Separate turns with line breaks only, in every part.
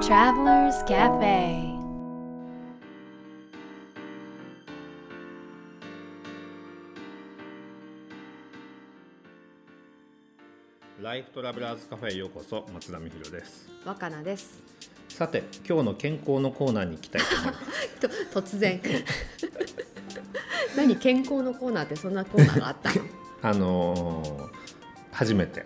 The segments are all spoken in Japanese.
Travelers Cafe.
ライフトラベラーズカフェへようこそ松田美弘です。
若菜です。
さて今日の健康のコーナーに行きたいと思います。
と突然。何健康のコーナーってそんなコーナーがあった？の
あのー初めて。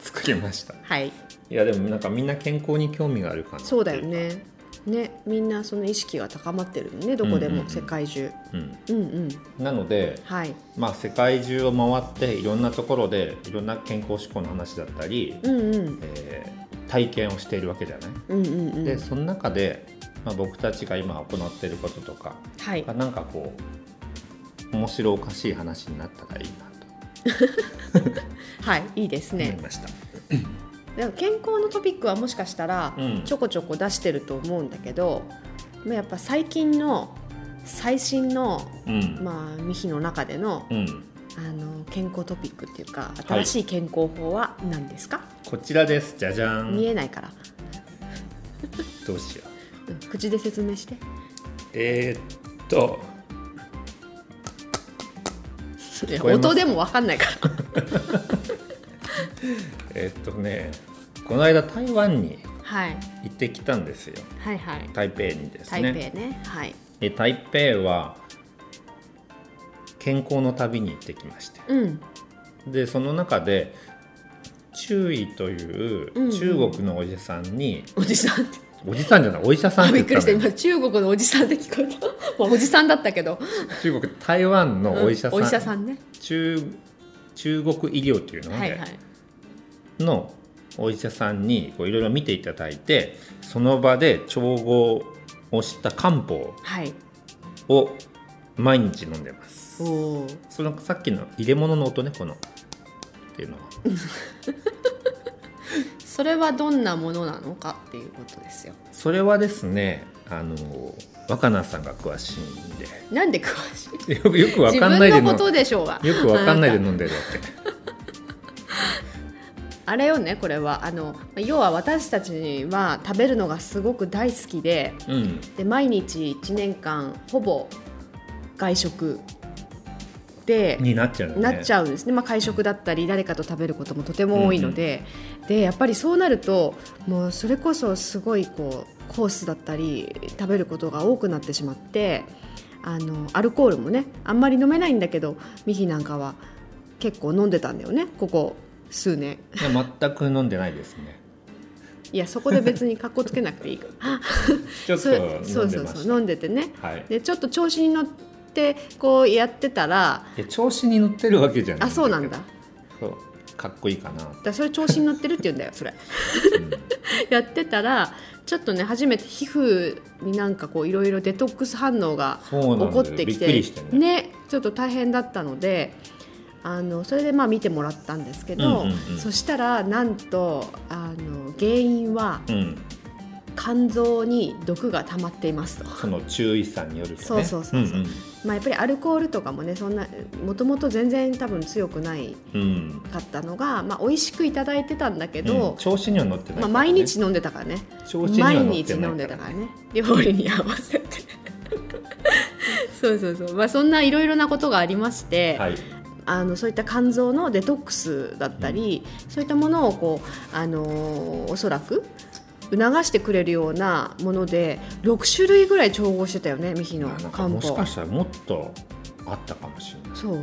作りました。
はい
いやでもなんかみんな健康に興味があるかなってい
そうだよね。ねみんなその意識が高まってるねどこでも、
うんうんうん。
世界中。
うん。
うんうん。
なので
はい。
まあ世界中を回っていろんなところでいろんな健康志向の話だったり、
うんうん。
えー体験をしているわけじゃない、
うんうんうん。
でその中で、まあ、僕たちが今行っていることとか
はい。
がなんかこう面白おかしい話になったらいいなと。
はいいいですね。
思いました、
健康のトピックはもしかしたら
うん。
ちょこちょこ出してると思うんだけど、まあやっぱ最近の最新の
うん。
まあミヒの中での
うん、
あの健康トピックっていうか
はい。
新しい健康法は何ですか、
こちらです。じゃじゃん。
見えないから、
どうしよう。
うん口で説明して。
えー、っと。
音でも分かんないから。
えーっとねこの間台湾に
はい。
行ってきたんですよ。
はいはい。
台北にです
台
ね
北ね。はい。
で台北は健康の旅に行ってきまして。
うん。
でその中で中医という
うんうん。
中国のお医者さんに、
おじさん
おじさんじゃないお医者さん
びっくりした。今中国のおじさんって聞こえた。まあおじさんだったけど。
中国台湾のお医者さん,、
うんお医者さんね。
中中国医療っていうの、ね
はいはい。
のお医者さんにこういろいろ見ていただいてその場で調合をした漢方
はい。
を毎日飲んでます。
おー。
そのさっきの入れ物の音ねこの。っていうのは。
それはどんなものなのかっていうことですよ。
それはですねあの若菜さんが詳しいんで。
なんで詳しい？
よくよくわ
自
かんないでの
分のことで
よくわかんないで飲んでるわ
あれよねこれは。あの要は私たちは食べるのがすごく大好きで
けうん。
で毎日1年間ほぼ外食で
になっちゃうよね。
なっちゃうんですね、まあ、会食だったり誰かと食べることもとても多いので,、でやっぱりそうなるともうそれこそすごいこうコースだったり食べることが多くなってしまってあのアルコールもねあんまり飲めないんだけどミヒなんかは結構飲んでたんだよねここ数年。
いや全く飲んでないですね。
いやそこで別にかっこつけなくていいから。
ちょっと
そうんそうそう飲んでてね。
はい。
でちょっと調子に乗ってこうやってたら。
調子に乗ってるわけじゃない
あそうなんだ。
そう。かっこいいかな、
だそれ調子に乗ってるって言うんだよそれ。
うん。
やってたらちょっとね初めて皮膚になんかこういろいろデトックス反応が起こってき
てね。
ねちょっと大変だったのであのそれでまあ見てもらったんですけど、
うんうんうん。
そしたらなんとあの原因は
うん、
肝臓に毒が溜まっていますと。
その注意さんによるとね。
そうそうそうそう。ん
ん。
まあ、やっぱりアルコールとかもねそんなもともと全然多分強くない
うん。
かったのが、まあ、美味しくいただいてたんだけ
うん。
ど、
調子には乗ってない
まあ、
からね、
毎日飲んでたからね。
調子には
毎
乗ってない
日飲んでたからね。料理に合わせて。そうそうそう、まあ、そんないろいろなことがありまして、
はい
あのそういった肝臓のデトックスだったり、そういったものをこう、あのーおそらく促してくれるようなもので6種類ぐらい調合してたよねミヒの漢
もし
方
かしたらもっとあったかもしれない。
そう。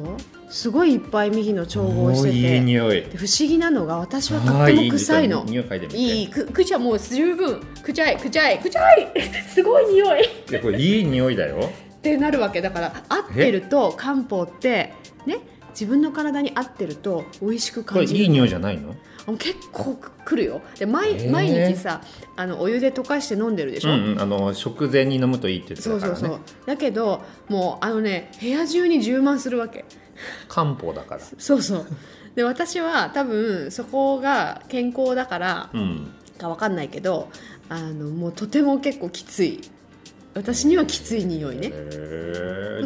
すごいいっぱいミヒの調合して
おーいい
て
匂い。
で不思議なのが私はと
は
っても臭いの。
匂い嗅い
いい。く口はもう十分。くちゃいくちゃいくちゃい すごい匂い。っ
いやこれいい匂いだよ。
てなるわけ。だから合ってると漢方ってね自分の体に合ってると美味しく感じる。
これいい匂いじゃないの？
あ結構くるよ。で毎,、毎日さあのお湯で溶かして飲んでるでしょ、
うんうんあの食前に飲むといいって言って
そう
たからね。
そうそう。だけどもうあのね部屋中に充満するわけ。
漢方だから。
そうそう。で私は多分そこが健康だから
うん。
かわかんないけどあのもうとても結構きつい私にはきつい匂いね。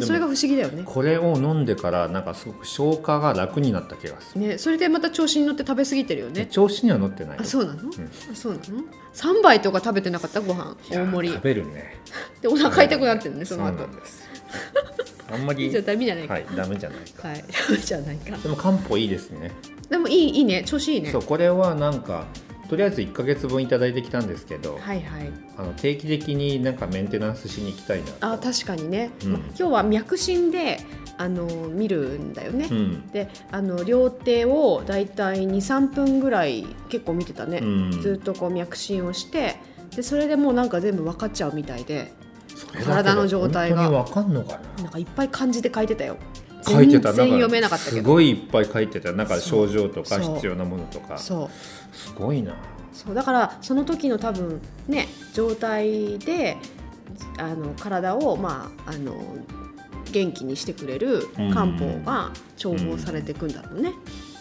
それが不思議だよね。
これを飲んでからなんかすごく消化が楽になった気がする、
ねそれでまた調子に乗って食べ過ぎてるよね。
調子には乗ってない。よ
あそうなの、あそうなの？3杯とか食べてなかった？ご飯。大盛り。
食べるね。
でお腹痛くなってるねその後。
うなんです。あんまり
じゃあダメじゃないか。
はいダメじゃないか。
はい、ダメじゃないか。
でも漢方いいですね。
でもいいいいね。調子いいね。
そうこれはなんかとりあえず1か月分いただいてきたんですけど、
はいはい。
あの定期的になんかメンテナンスしに行きたいな
あ確かにね、
うん。
ま今日は脈診であの見るんだよね、
うん。
であの両手をだいたい23分ぐらい結構見てたね、
うん。
ずっとこう脈診をしてでそれでもうなんか全部分かっちゃうみたいで体の状態が。
本当にわかんのかな？
なんかいっぱい漢字で書いてたよ。
書いてた。
全然読めなかったけ
す
ど
ごいいっぱい書いてた。なんか症状とか必要なものとか。す
そう
ごいな
そうだからその時の多分ね状態であの体をまああの元気にしてくれる漢方が調合されていくんだろうね。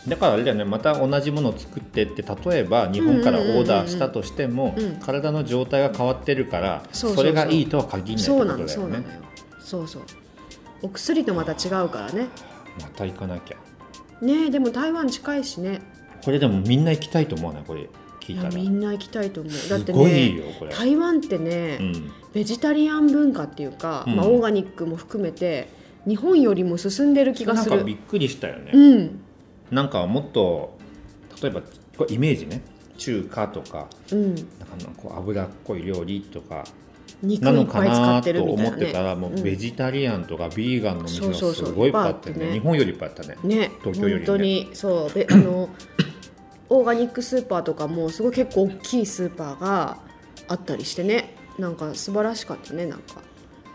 だからあれだよねまた同じものを作ってって例えば日本からオーダーしたとしても体の状態が変わってるから
そ
れがいいとは限らないってことだ
そうなのそう
よね
なのよ。そうそう。お薬とまた違うからね。
また行かなきゃ
ねでも台湾近いしね。
これでもみんな行きたいと思わない？これ聞いたら。
みんな行きたいと思う。だって
すごい
ね
よこれ、
台湾ってね、
うん、
ベジタリアン文化っていうか、
うん。
まあオーガニックも含めて日本よりも進んでる気がする。
なんかびっくりしたよね、
うん。
なんかもっと例えばイメージね。中華とか
うん。
なんかこう脂っこい料理とか
肉
なのかなと思ってたらもうベジタリアンとかビーガンの店がすごいいっぱいあって
ね。
ね。日本よりいっぱいあったね。
ね
東京よりね。
本当にそうべあのオーガニックスーパーとかもすごい結構大きいスーパーがあったりしてね。なんか素晴らしかったねなんか。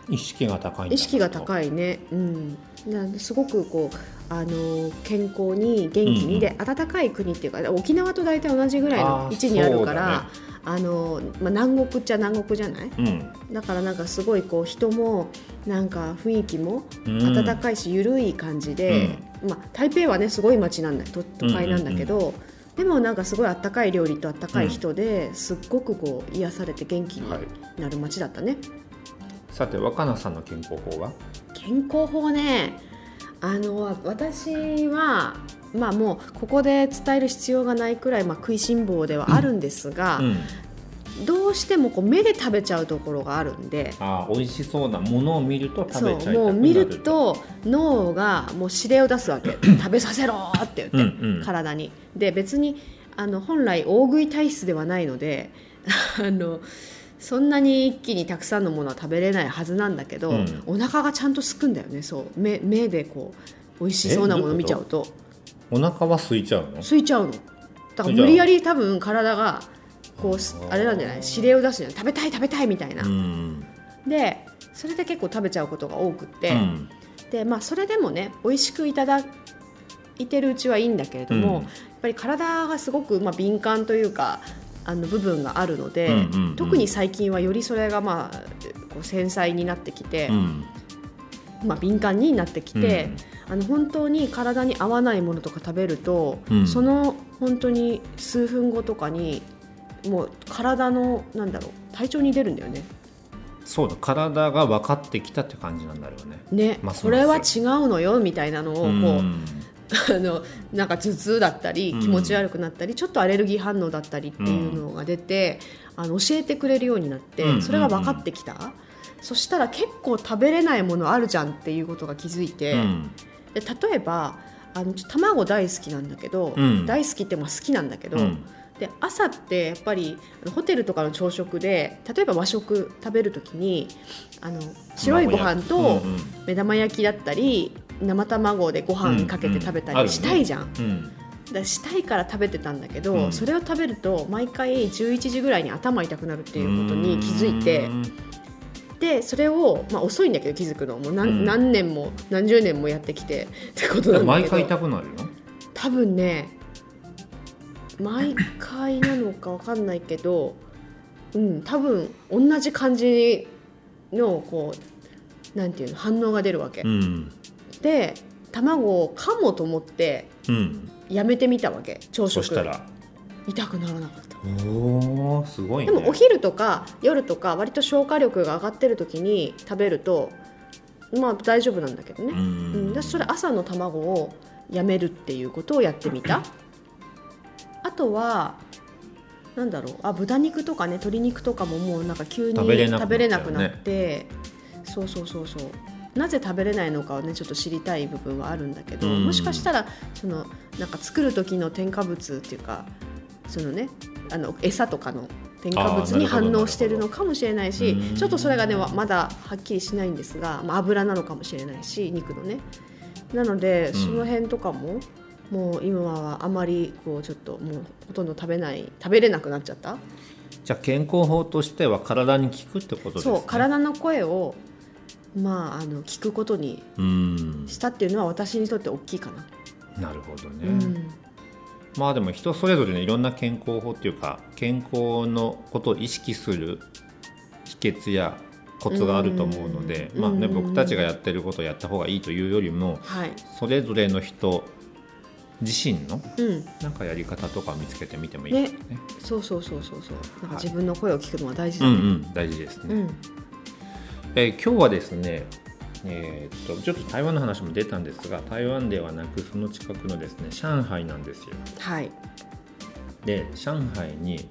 意識が高い
意識が高いね。うん。すごくこうあの健康に元気に、
うんうん。
で暖かい国っていうか沖縄と大体同じぐらいの位置にあるから
そう
あ、のまあ、南国っちゃ南国じゃない？
うん。
だからなんかすごいこう人もなんか雰囲気も
うん。
暖かいし緩い感じで、まあ、台北はねすごい街なんだ都都会なんだけど、でもなんかすごい暖かい料理と暖かい人ですっごくこう癒されて元気に
はい。
なる街だったね、
さて若菜さんの健康法は？
健康法ね。あの私はまあもうここで伝える必要がないくらい、まあ、食いしん坊ではあるんですが、
うん
どうしてもこう目で食べちゃうところがあるんで
あー美味しそうなものを見ると食
そう
べちゃいたくなる
もう見ると脳がもう指令を出すわけ。食べさせろって言って、
うんうん。
体に。で別にあの本来大食い体質ではないので あのそんなに一気にたくさんのものは食べれないはずなんだけど、
うん。
お腹がちゃんとすくんだよねそう。目目でこう美味しそうなもの見ちゃうと。
お腹は空いちゃうの？
空いちゃうの。だから無理やり多分体がこうすあれなんじゃない？指令を出すじゃない？食べたい食べたいみたいな、
うん。
でそれで結構食べちゃうことが多くって、
うん。
でまあそれでもね美味しくいただいてるうちはいいんだけれども、
うん。
やっぱり体がすごく、まあ、敏感というかあの部分があるので、
うんうんうん。
特に最近はよりそれが、まあ、こう繊細になってきて、
うん。
まあ、敏感になってきて、あの本当に体に合わないものとか食べると、
うん。
その本当に数分後とかにもう体のなんだろう体調に出るんだよね。
そうだ体が分かってきたって感じなんだろうね。
ね、
ますます。
これは違うのよみたいなのをこう、
うん。
あのなんか頭痛だったり
うん。
気持ち悪くなったり、ちょっとアレルギー反応だったりっていうのが出て、あの教えてくれるようになって、
うん。
それが分かってきた、そしたら結構食べれないものあるじゃんっていうことが気づいて、
うん。
で例えばあの卵大好きなんだけど、
うん。
大好きってまあ好きなんだけど、
うん
で朝ってやっぱりホテルとかの朝食で例えば和食食べるときにあの白いご飯と
うんうん。
目玉焼きだったり生卵でご飯かけて食べたり
うんうん
したいじゃん、
うん。
だからしたいから食べてたんだけど、
うん。
それを食べると毎回11時ぐらいに頭痛くなるっていうことに気づいて
うん
でそれを、まあ、遅いんだけど気づくのも。う何,、
うん。
何年も何十年もやってきてってことなんだ
毎
けど。
回痛くなるの？
多分ね毎回なのかわかんないけどうん多分同じ感じのこうなんていうの反応が出るわけ、
うん。
で卵を噛もうと思って
うん。
やめてみたわけ朝食。
そしたら。
痛くならなかった。
おおすごいね。
でもお昼とか夜とか割と消化力が上がってる時に食べるとまあ大丈夫なんだけどね、
う
うん
ん。
でそれ朝の卵をやめるっていうことをやってみたあとはなんだろうあ豚肉とかね鶏肉とかももうなんか急に
食べれなくなっちゃうね。
そうそうそうそう。なぜ食べれないのかをねちょっと知りたい部分はあるんだけど、
うん。
もしかしたらそのなんか作る時の添加物っていうかそのねあの餌とかの添加物に反応してるのかもしれないし
うん。
ちょっとそれがねわまだはっきりしないんですが、まあ、油なのかもしれないし肉のね。なので
うん。
その辺とかも、もう今はあまりこうちょっともうほとんど食べない食べれなくなっちゃった？
じゃあ健康法としては体に効くってことですね。
そう体の声をまああの聞くことに
うん。
したっていうのは私にとって大きいかな、
なるほどね、
うん。
まあでも人それぞれねいろんな健康法っていうか健康のことを意識する秘訣やコツがあると思うので、
うん。
まあね、
うん
僕たちがやってることをやった方がいいというよりも
はい。
それぞれの人自身の
うん。
なんかやり方とか見つけてみてもいいですよね。
そうそうそうそうそう。なんか
はい。
自分の声を聞くのは大事
うん
だね、
うん大事ですね。
うん。
えー今日はですねえーっとちょっと台湾の話も出たんですが台湾ではなくその近くのですね上海なんですよ。
はい。
で上海に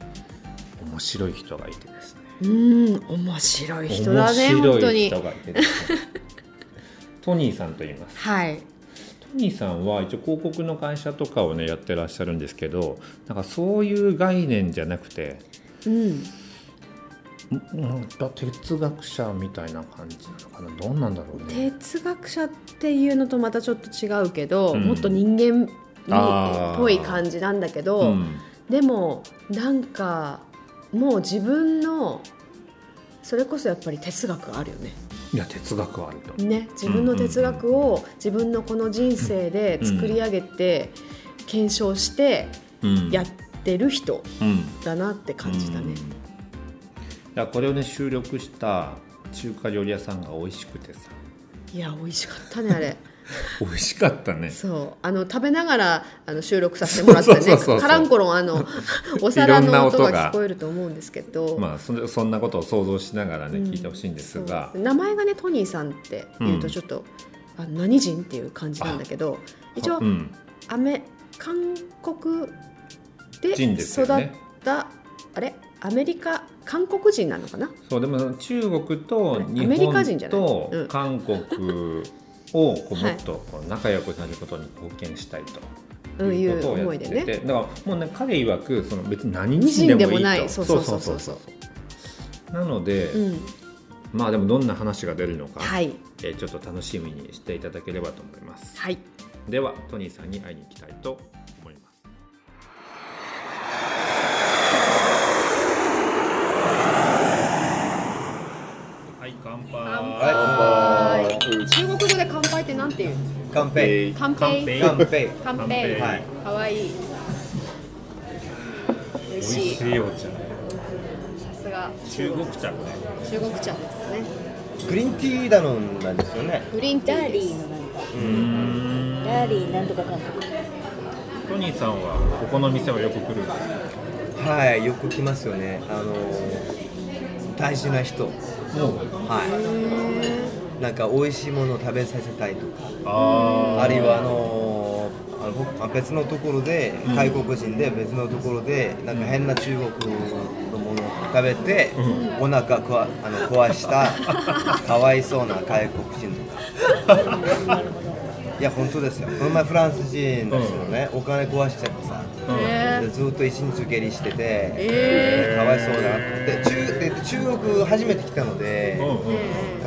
面白い人がいてですね。
うん面白い人だね
面白い人がいてですね。トニーさんと言います。
はい。
トニーさんは一応広告の会社とかをねやってらっしゃるんですけどなんかそういう概念じゃなくて
うん。
んなんか哲学者みたいな感じなのかな？どうなんだろうね。
哲学者っていうのとまたちょっと違うけど、
うん。
もっと人間っぽい感じなんだけど、
うん。
でもなんかもう自分のそれこそやっぱり哲学あるよね
いや哲学はあると。
ね自分の哲学を自分のこの人生で作り上げて検証して
うん。
やってる人
うん。
だなって感じたね。
うん。い。やこれをね収録した中華料理屋さんが美味しくてさ。
いや美味しかったねあれ
美味しかったね。
そう。あの食べながらあの収録させてもらってね カランコロンあの お皿の音
音が。
が聞こえると思うんですけど、
まあそんそんなことを想像しながらね、
うん。
聞いてほしいんですが。
名前がねトニーさんって言う
うん
とちょっと、あ何人っていう感じなんだけど一応、
うん、
アメ韓国で育っ
よね。
た、あれ？アメリカ韓国人なのかな？
そうでも中国と日
アメリカ人じゃない？
本
うん。
と韓国をこう
はい。
もっとこう仲良くなることに貢献したいと
うんいう
ことをや
思いで
ってて、
ね。
だからもうね彼曰くその別に何
二
人でもいいと
人でもない。そう。そうそうそう
そう。なので、
うん。
まあでもどんな話が出るのか、
はい。
えーちょっと楽しみにしていただければと思います。
はい。
ではトニーさんに会いに行きたいと乾杯。
乾杯
乾杯。
乾
乾杯
杯
はい
かわいい美味しい
お茶
すが
中国茶ね
中国茶ですね
グリーンティーだのなんですよね。
グリーンティ
ダーリ
ー
のなんか、
うーん
ダーリーなんとか監督。
トニーさんはここの店はよく来るんですか？
はい、よく来ますよね。あの大事な人。はい。なんか美味しいものを食べさせたいとか、
あ
あるいはあのあの別のところで
うん。
外国人で別のところでなんか変な中国のものを食べて、お腹こわあの壊した かわいそうな外国人とか。いや本当ですよ。この前フランス人ですよね、お金壊しちゃってさ。
へ
でずっと一日受け入りしてて、
え
かわいそうだって。中で中国初めて来たので、
うんうん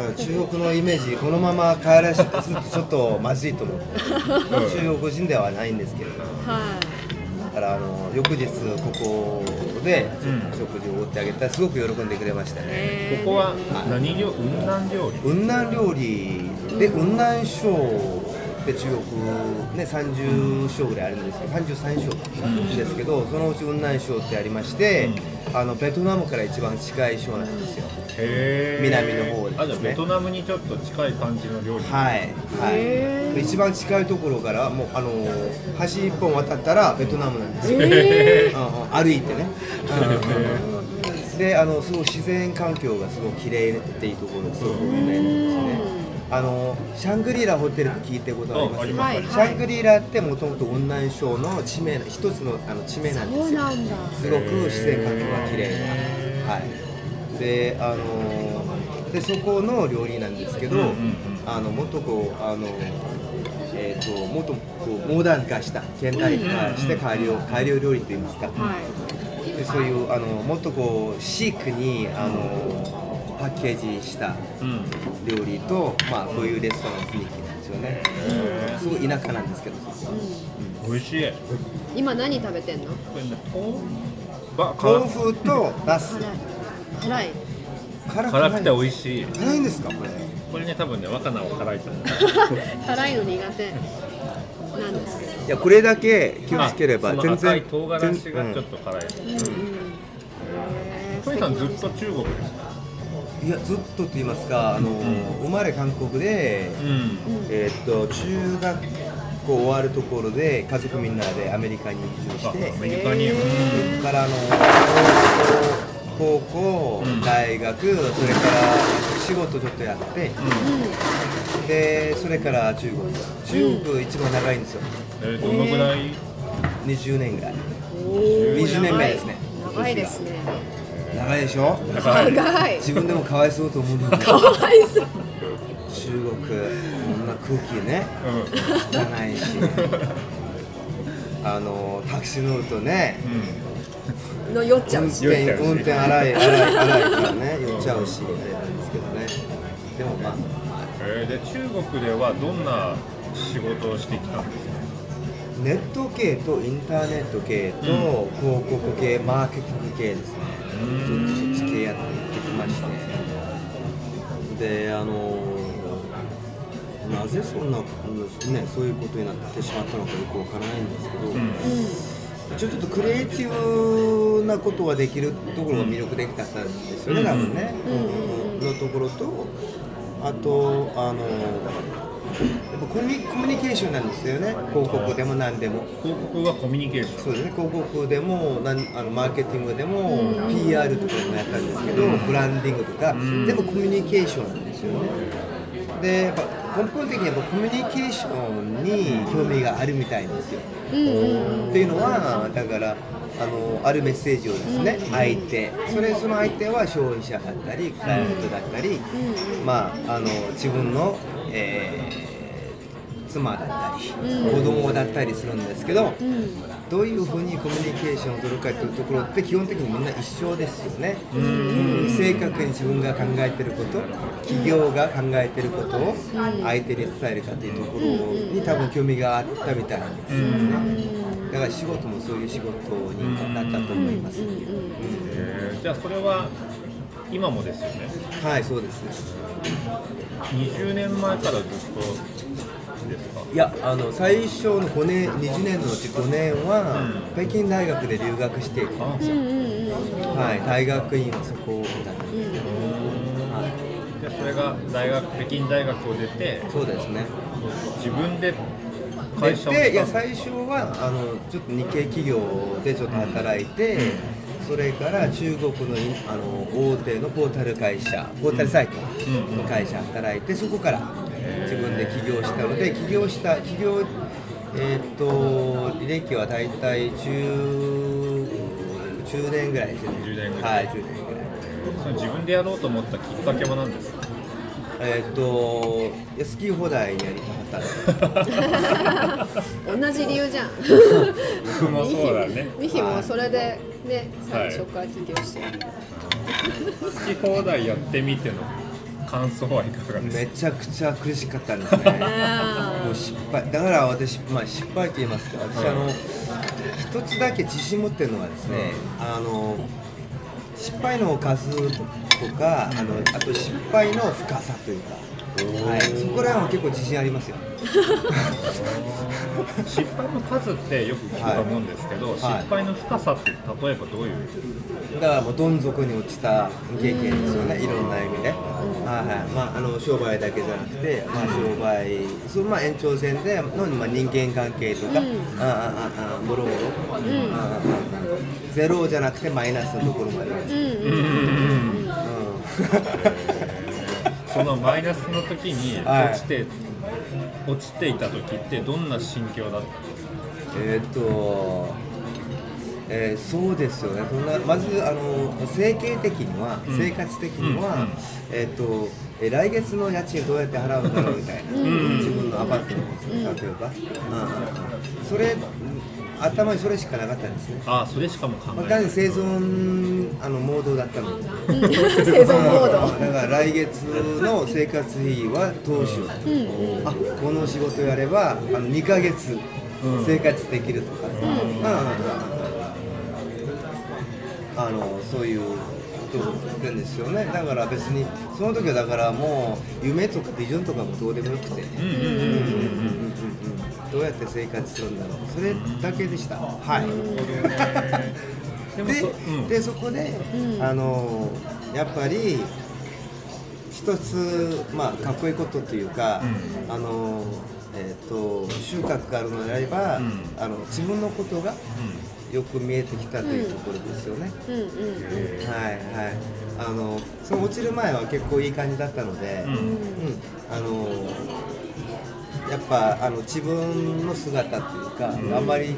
うん。中国のイメージこのまま帰らすとちょっとまずいと思って。中国人ではないんですけれど
は
だからあの翌日ここで
うん。
食事をおごってあげたらすごく喜んでくれました
い
ね
ここは何料雲南料理？
雲南料理。で雲南省って中国、ね、30章ぐらいあるんですけど33章ですけどそのうち雲南省ってありまして、あのベトナムから一番近い省なんですよ。
へー。
南の方ですね。
あじゃあベトナムにちょっと近い感じの料理
はい、はい、一番近いところからもうあの橋一本渡ったらベトナムなんですよ、歩いてね、うん。であのすごい自然環境がすごい綺麗っていうところですごく有名なんですねあのシャングリラホテルって聞いたことあります？
ああり
ます。はい
シャングリラってもともと雲南省の地名一つのあの地名なんですよ。
そうなんだ。
すごく自然環境が綺麗な。はい。であのでそこの料理なんですけど、
うんうんうん。
あのもっとこうあのえー、ともっとこうモダン化した現代化して改良改良料理といいますか、
はい。
でそういうあのもっとこうシークにあのパッケージした
うん。
料理と、まあ、こういうレストランの雰囲気なんですよね、すごい田舎なんですけど。そこ
美味しい。
今何食べてんの？
豆腐
とナス。
辛い。辛い。
辛
辛くて美
い
味しい。
辛いんですかこれ？
これね多分ね若菜は辛いと思う。
辛いの苦手。なんですけど。
いやこれだけ気をつければ全然
赤い唐辛子がちょっ
全
と辛い。
へ
トニーさんずっ
ー
と中国ですか？
いやずっとと言いますかあの、生まれ韓国で、
うん。
えーっと中学校終わるところで家族みんなでアメリカに移住して
あアメリカに、
それからあの高校
うん。
大学、それから仕事ちょっとやって、でそれから中国。中国一番長いんですよ。
えーどのぐらい
？20年ぐらい。
おー。
20年目ですね。
長いですね
長いでしょ？
長い。
自分でもかわいそうと思うんだけ
か
ど
わいそう。
中国こんな空気ね。
う
汚いし。あのタクシー乗るとね
ん
の酔っちゃ
運
うし。
転
酔っちゃうし
運転荒い荒い荒いからね酔っちゃうしあれなんですけどね。でもまあ。
えーで中国ではどんな仕事をしてきたんですか？
ネット系とインターネット系と広告系、マーケティング系ですね。
うん
ずっとそっち系やってきましてであのなぜそんな、ね、そういうことになってしまったのかよくわからないんですけど、
うん。
ちょっとクリエイティブなことができるところが魅力的だったんですよね、多分ね、のところとあとあのやっぱコミュニコミュニケーションなんですよね。広告でも何でも。
広告はコミュニケーション。
そうですね。広告でもなんあのマーケティングでも PR とかもやったんですけどブランディングとか
ん。
全部コミュニケーションなんですよね。でやっぱ根本的にやっぱコミュニケーションに興味があるみたいですよ。っていうのはだからあのあるメッセージをですね、相手。それその相手は消費者だったりクライアントだったり、まああの自分の、えー妻だったり、子供だったりするんですけど、どういうふうにコミュニケーションを取るかというところって基本的にみんな一緒ですよね、うん。正確に自分が考えてること企業が考えてることを相手に伝えるかというところに多分興味があったみたいなんですよね。だから仕事もそういう仕事になったと思います、
えーじゃあそれは今もですよね？
はいそうです。ね
20年前からずっとですか？
いやあの最初の5年20年のうち5年は、北京大学で留学していたんですよ、はい、大学院はそこだったんですけど、はい、
でそれが大学北京大学を出て
そうですね。
自分で会社を
でいや最初はあのちょっと日系企業でちょっと働いて、それから中国のあの大手のポータル会社ポータルサイトの会社働いてそこから自分で起業したので起業した起業えーっと履歴は大体10 10年ぐらいですよね。
10年ぐらい。
はい10年ぐらい。
その自分でやろうと思ったきっかけは何ですか？
えーっといや好き放題にやりたかった
同じ理由じゃん。
僕もそうだね。
ミヒもそれでね最初から起業して。る、
好き放題やってみての感想はいかがです
め
か
ちゃくちゃ苦しかったんですね。もう失敗。だから私、まあ、失敗と言いますか私、あの一つだけ自信持ってるのはですね、あの失敗の数とかあのあと失敗の深さというかはい、そこら辺は結構自信ありますよ。
失敗の数ってよく聞くと思うんですけど、
はい。
失敗の深さって例えばどういう？
だからもうどん底に落ちた経験ですよね、いろんな意味で、はいはい。まあ、あの商売だけじゃなくて、まあ、商売そのまあ延長線での、まあ、人間関係とか、ああああもろもろ、ああああゼロじゃなくてマイナスのところまで、うん
そのマイナスの時に
はい。
落ちて、落ちていた時ってどんな心境だったんですか？
えーっと、えーそうですよね。そんなまずあの生計的には、
うん。
生活的には、
うんうん。
えーっとえー来月の家賃どうやって払うんだろうみたいな、
ん。
自分のアパートの例えば、うん。それ頭にそれしかなかったんですね。
ああそれしかも考えない、
まあ、生存あのモードだったので。
生存モード。
だから来月の生活費は投資を、あこの仕事やればあの二か月生活できるとか、うん、あのそういうことんですよね。だから別にその時はだからもう夢とかビジョンとかもどうでもよくて。
ううん。うんうんうん
うんうん。どうやって生活するんだろう。それだけでした。はい。で
そ、うん。
でそこで、あのやっぱり一つ、まあ、かっこいいことというか、
う
あのえー、と収穫があるのであれば、
うん。
あの自分のことがよく見えてきたというところですよね。
うんうんうん。
はいはい。あのその落ちる前は結構いい感じだったので、
うん。
あのやっぱあの自分の姿っていうか、あんまり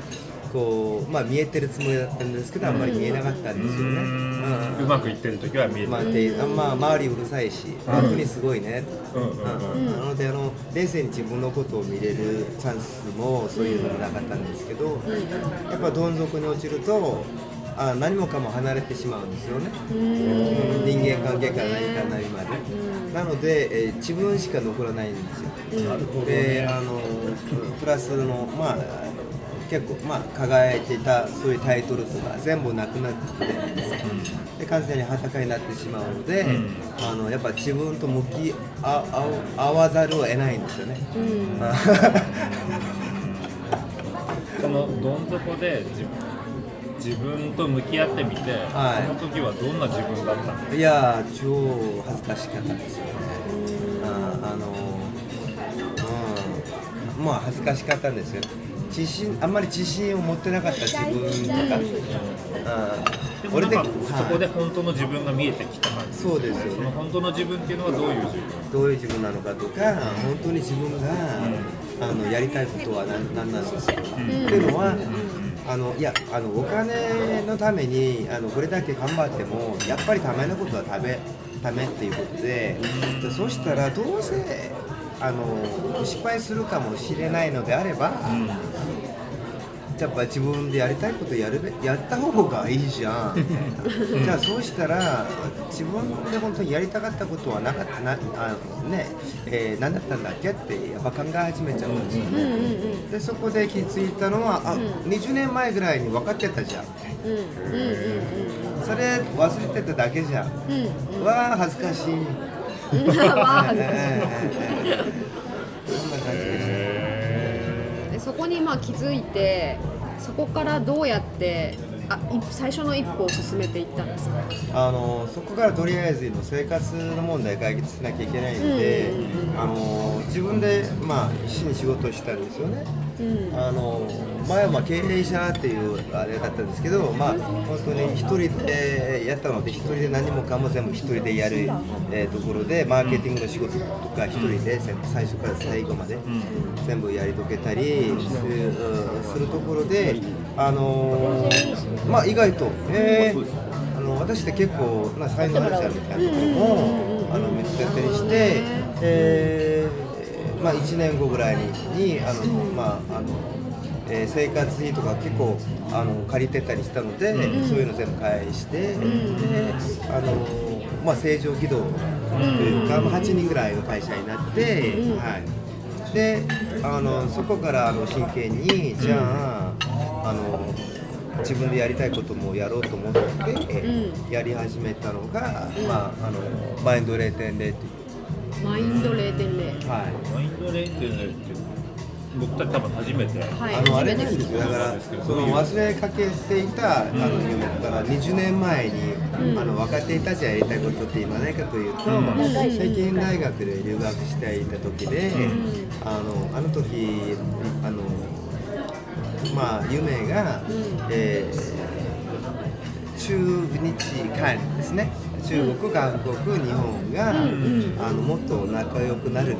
こう、まあ、見えてるつもりだったんですけどあんまり見えなかったんですよね。
うまくいってる時は見えて
まあ、
る、
であまあ、周りうるさいし、本当にすごいね、
うんうん
うん。なのであの冷静に自分のことを見れるチャンスもそういうのもなかったんですけど、やっぱどん底に落ちるとあ何もかも離れてしまうんですよね、うん。人間関係から何から何まで、なので、えー自分しか残らないんですよ、であのプラスのまあ結構まあ輝いていたそういうタイトルとか全部なくなってで完全に裸になってしまうので、
ん。
あのやっぱ自分と向き合合合わざるを得ないんですよね。
そのどん底で自自分と向き合ってみて、
はい。
その時はどんな自分だったんですか
いやー超恥ずかしかったですよね。ああのうん。まあ恥ずかしかったんですよ。自信あんまり自信を持ってなかった自分とか。うん。
でもなんか
はい
そこで本当の自分が見えてきた感じ
そうですよ
その
ね。
本当の自分っていうのはどういう自分
どういう自分なのかとか、本当に自分が、あのやりたいことは何何なのかとか、っていうのは、あのいやあのお金のためにあのこれだけ頑張ってもやっぱりためのことはためためっていうことで、うんそしたらどうせあの失敗するかもしれないのであれば、やっぱ自分でやりたいことやるべやった方がいいじゃんみたいな。じゃあそうしたら自分で本当にやりたかったことはなかったなあのね、えー何だったんだっけってやっぱ考え始めちゃうんですよね、でそこで気づいたのはあ、20年前ぐらいに分かってたじゃん
うんうんうん。
それ忘れてただけじゃん、
うん
わあ恥ずかしい、
う んわあ恥ずかしい。
そんな感じでした。
でそこにまあ気づいてそこからどうやってあい最初の一歩を進めていったんですか？
あのそこからとりあえずの生活の問題解決しなきゃいけないので、あの自分で、まあ、必死に仕事をしたんですよね。
うん。
あの前はまあ経営者っていうあれだったんですけど、まあ、本当に一人でやったので一人で何もかも全部一人でやる、えーところでマーケティングの仕事とか一人で最初から最後まで全部やり遂げたりするところで、あのまあ、意外と、えーあの私って結構な才能あるじゃんみたいなところもあの見つけたりして、えーまあ、1年後ぐらいににあの、まああのえー生活費とか結構あの借りてたりしたので、そういうの全部返して、であのまあ、正常軌道というか、まあ、8人ぐらいの会社になって、はい、であのそこからあの真剣にじゃああの自分でやりたいこともやろうと思って、やり始めたのが、まあ、あのマインド0.0っていう
マインド0.0
はい。
マインド0.0って僕たち多分初めて、
はい。
あのあれなんですよ。だから
そ
の忘れかけていたあの夢だから20年前に、あの分かっていたじゃやりたいことって今何かというと、北京大学で留学していた時で、あのあの時あのまあ夢が、えー中日韓ですね中国、韓国、日本が、あのもっと仲良くなるこ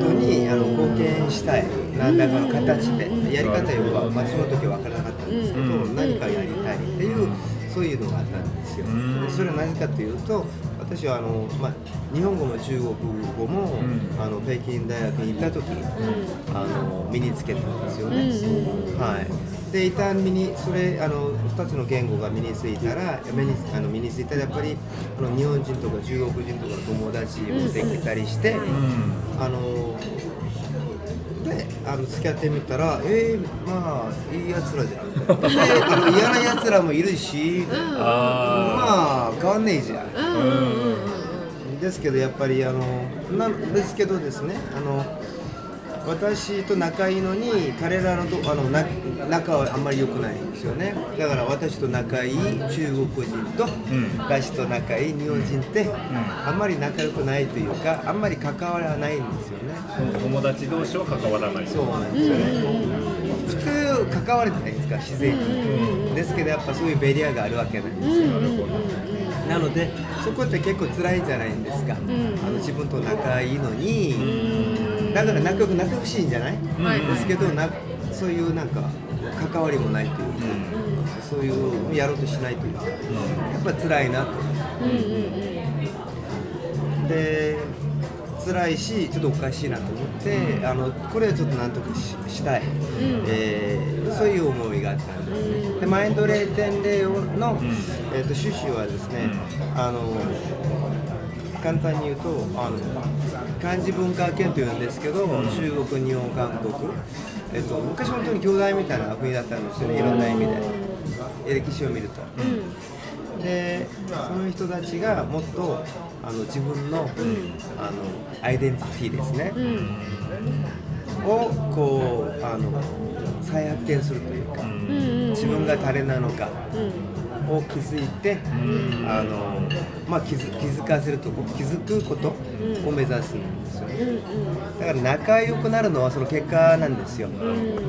とにあの貢献したい。何らかの形でやり方は、まあ、その時は分からなかったんですけど、何かやりたいっていうそういうのがあったんですよ。でそれは何かというと私はあの、まあ、日本語も中国語も、あの北京大学に行った時、あの身につけたんですよね。はいで一旦身にそれあの2つの言語が身についたら身にあの身についたらやっぱりあの日本人とか中国人とかの友達もできたりして、あのであの付き合ってみたらえー、まあいいやつらじゃん。であの嫌なやつらもいるし、
あ
まあ変わんねえじゃん、ですけどやっぱりあのなんですけどですねあの私と仲いいのに彼らのとあのな仲はあんまり良くないんですよね。だから私と仲いい中国人と、私と仲いい日本人って、あんまり仲良くないというかあんまり関わらないんですよね。
友達同士は関わらない。
そうなんですよね、普通関われてないですか自然に、ですけどやっぱそういうベリアがあるわけなんですよ、なのでそこって結構辛いじゃないですか、あの自分と仲いいのに、だから仲良くなってほしいんじゃない、ですけどなそういうなんか関わりもないというか、そういうやろうとしないというか、やっぱ辛いなと。で辛いしちょっとおかしいなと思って、あのこれはちょっとなんとかししたい、えーそういう思いがあったんですね。でマインド0.0の、えー、と趣旨はですね、あの簡単に言うとあの漢字文化圏というんですけど、中国日本韓国、えっと昔本当に兄弟みたいな国だったんですよねいろんな意味で。歴史を見ると。でその人たちがもっとあの自分の,、あのアイデンティティですね、をこうあの再発見するというか、自分が誰なのかを気づいて、あのまあ、気づ気づかせるとこ気づくことを目指すんですよね、だから仲良くなるのはその結果なんですよ、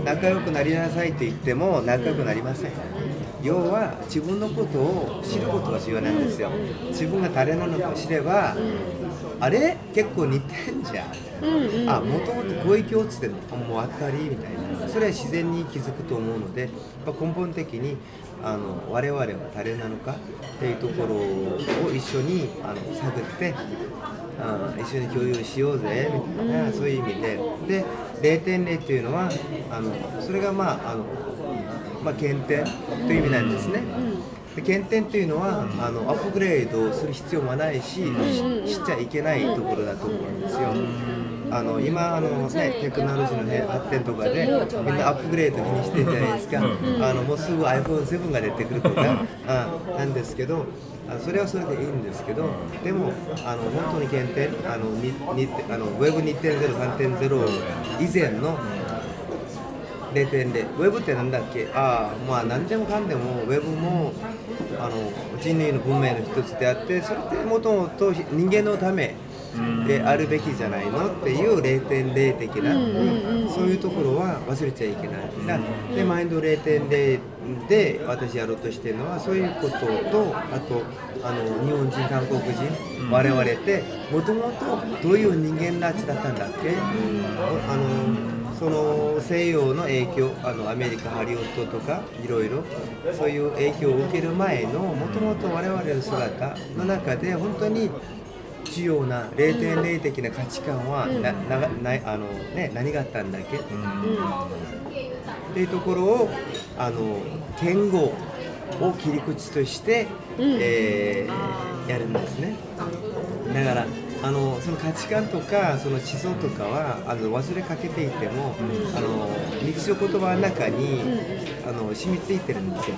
仲良くなりなさいって言っても仲良くなりません、要は自分のことを知ることが重要なんですよ。自分が誰なのかを知れば、あれ？結構似てんじゃん、あもともとこういう共通点もうあったりみたいな。それは自然に気づくと思うので、まあ根本的にあの我々は誰なのかっていうところを一緒にあの探ってあ一緒に共有しようぜみたいなそういう意味で。で0.0っていうのはあのそれがまああのまあ、減点という意味なんですね。で減点というのはあのアップグレードする必要もないし、ししちゃいけないところだと思うんですよ。あの今あの、ね、テクノロジーの、ね、発展とかでみんなアップグレード気にしてるじゃないですか、あのもうすぐ iPhone7 が出てくるとか、あなんですけどあそれはそれでいいんですけどでもあの本当に減点あのににあの Web2.0、3.0以前の0.0ウェブってなんだっけ？ああまあ何でもかんでもウェブもあの人類の文明の一つであってそれってもともと人間のためであるべきじゃないのっていう0.0的な、そういうところは忘れちゃいけない。だでマインド0.0で私やろうとしてるのはそういうこととあとあの日本人韓国人、我々ってもともとどういう人間たちだったんだっけ、あのその西洋の影響あのアメリカハリウッドとかいろいろそういう影響を受ける前のもともと我々の姿の中で本当に重要な0.0的な価値観はななないあの、ね、何があったんだっけ、っていうところをあの言語を切り口として、えーやるんですね。だからあのその価値観とかその思想とかはあの忘れかけていても、あの日常言葉の中に、あの染みついてるんですよ。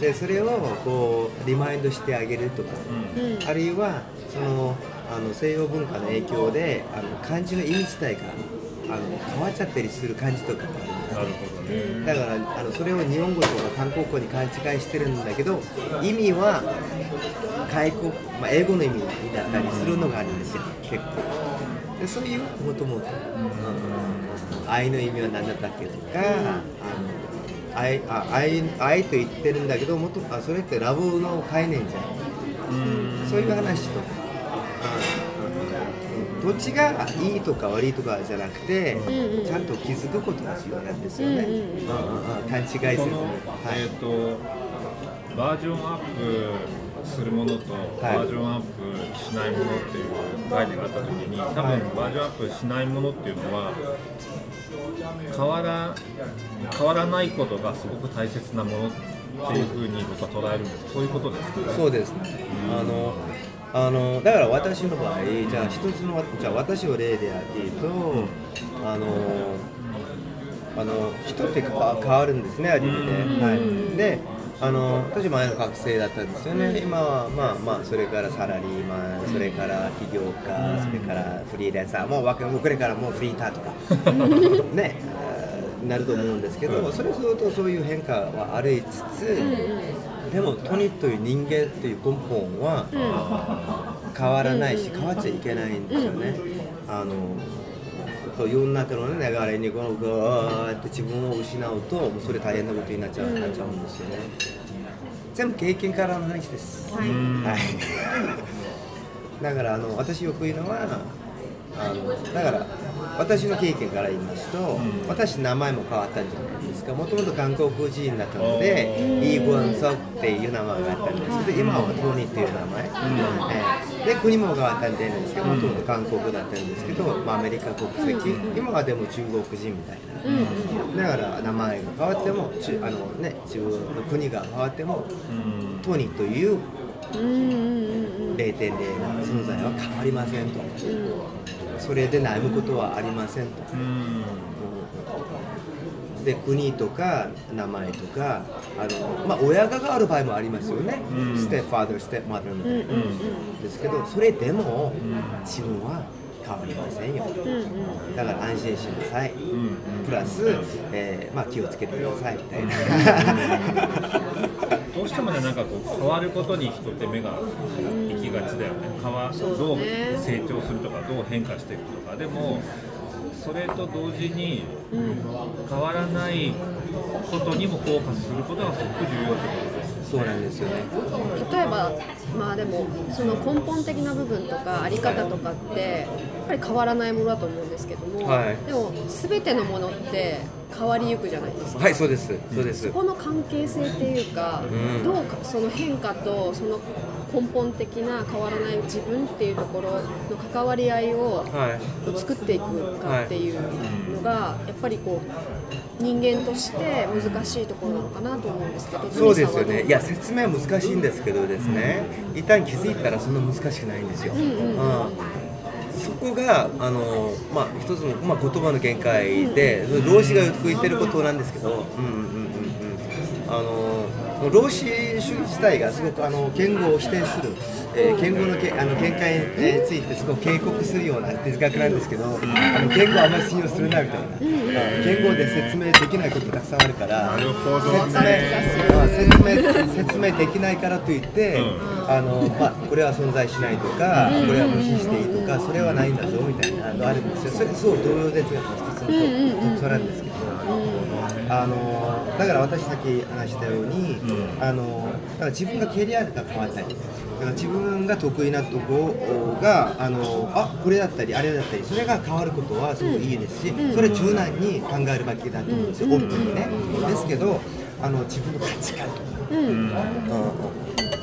でそれをこうリマインドしてあげるとか、あるいはそのああの西洋文化の影響であの漢字の意味自体があの変わっちゃったりする漢字とかもあるんです
なるほどね。
だからあのそれを日本語とか韓国語に勘違いしてるんだけど意味は外国、まあ、英語の意味だったりするのがあるんですよ。結構。でそういうもともと愛の意味は何だったっけとか、あの愛あ愛愛と言ってるんだけどもとあそれってラブの概念じゃん。そういう話とか、うんどっちがいいとか悪いとかじゃなくて、ちゃんと気づくことが重要なんですよね、うんうんうん。勘違いせず。はい。
えっ、とバージョンアップするものと、
はい。
バージョンアップしないものっていう概念があった時に多分、
はい。
バージョンアップしないものっていうのは変わら変わらないことがすごく大切なものっていうふうに僕は捉えるんですそういうことですか？
そうですね。あのあのだから私の場合、じゃあ一つのじゃあ私を例でやっていると、あのあの人って変わるんですね、味見で。はい。で。あの私前の学生だったんですよね、今はまあまあそれからサラリーマン、それから起業家、それからフリーランサー、もうわけもうこれからもうフリーターとか、ね、なると思うんですけど、それするとそういう変化はありつつ、でもトニーという人間という根本は変わらないし変わっちゃいけないんですよね。あのこう世の中の、ね、流れにこのガーって自分を失うともうそれ大変なことになっちゃう,、なっちゃうんですよね。全部経験からの話です。
はい
はい、だからあの私よく言うのはあのだから私の経験から言いますと、私名前も変わったんじゃないですか。もともと韓国人だったのでイ・ブンソっていう名前があったんです。けど今はトニーっていう名前、えーで国も変わったんじゃないですけどもともと韓国だったんですけど、まあ、アメリカ国籍、今はでも中国人みたいな、だから名前が変わってもちあの、ね、自分の国が変わってもトニーという0.0の存在は変わりませんと、それで悩むことはありませんと、で国とか名前とかあの、まあ、親が変わる場合もありますよね、ステップファーダーステップマザーみたいな、ですけどそれでも自分は変わりませんよ、だから安心しなさい、プラス、えーまあ、気をつけてくださいみたいな。
どうしてもねなんかこう変わることに人って目が行きがちだよね。変わどう成長するとかどう変化していくとか。でもそれと同時に変わらないことにもフォーカスすることがすごく重要ってことです。
そうなんですよね。
例えばまあでもその根本的な部分とかあり方とかってやっぱり変わらないものだと思うんですけども、
はい。
でも全てのものって変わりゆくじゃないですか。
はいそうです。そうです。
そこの関係性っていうか、
うん。
どうかその変化とその根本的な変わらない自分っていうところの関わり合いを
はい。
作っていくかっていうのがやっぱりこう人間として難しいところなのかなと思うんですけど
そうですよね。いや説明は難しいんですけどですね。一旦気づいたらそんな難しくないんですよ、うんそこがあの、まあ、一つの、まあ、言葉の限界で老子がよく言ってることなんですけど、うんうんうんうん、あのもう老子主義自体がすごくあの言語を否定する、えー言語のけあの見解についてすごく警告するような哲学なんですけど、あの言語をあまり信用するなみたいな、言語で説明できないことたくさんあるから説明まあ説明説明できないからといって、あのまあ、これは存在しないとか、これは無視していいとかそれはないんだぞみたいなのがあるんですよ。それそう同様哲学の一つの特徴なんですけど、あのだから私さっき話したように、あのだから自分がキャリアが変わったりだから自分が得意なとこがあのあこれだったりあれだったりそれが変わることはすごくいいですし、それ柔軟に考えるべきだと思うんですよ、オープンにね。ですけどあの自分の価値観とか、うん。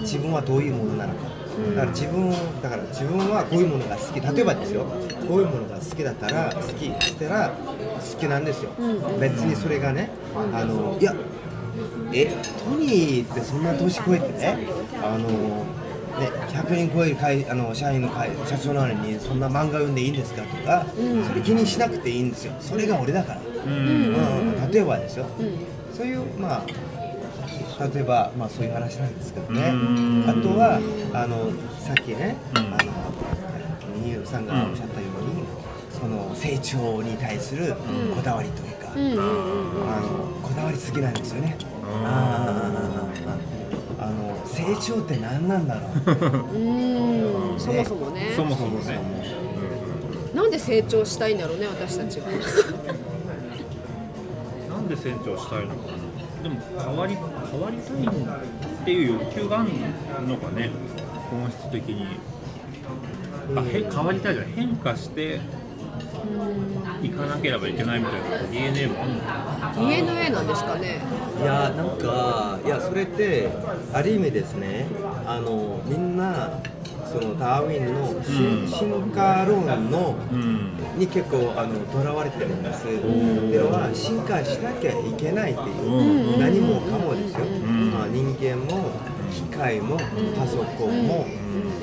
自分はどういうものなのか。だから自分だから自分はこういうものが好き。例えばですよ。こういうものが好きだったら好きしたら好きなんですよ、別にそれがねあのいやえトニーってそんな年超えてねあのね、100人超える会あの社員の会社長なのにそんな漫画読んでいいんですかとか、それ気にしなくていいんですよ。それが俺だから、うん。例えばですよ、そういうまあ例えば、まあ、そういう話なんですけどね、あとはあのさっきね、あのさんがおっしゃったように、その成長に対するこだわりというか、
うんうんうん
あのこだわりすぎなんですよね。あの成長って何なんだろう。
うん。そもそもね。
そもそもね。
なんで成長したいんだろうね私たちは。
なんで成長したいのかな。でも変わり変わりたいっていう欲求があるのかね。本質的に。あへ変わりたいじゃない。変化していかなければいけないみたいな DNA もあるの？か
DNA なんですかね。
いやなんかいやそれってある意味ですね。あのみんなそのダーウィンの進,、進化論の
うん
に結構あのとらわれてるんです。っていうのは進化しなきゃいけないっていう、
うん
何もかもですよ。あ、人間も機械もパソコンも、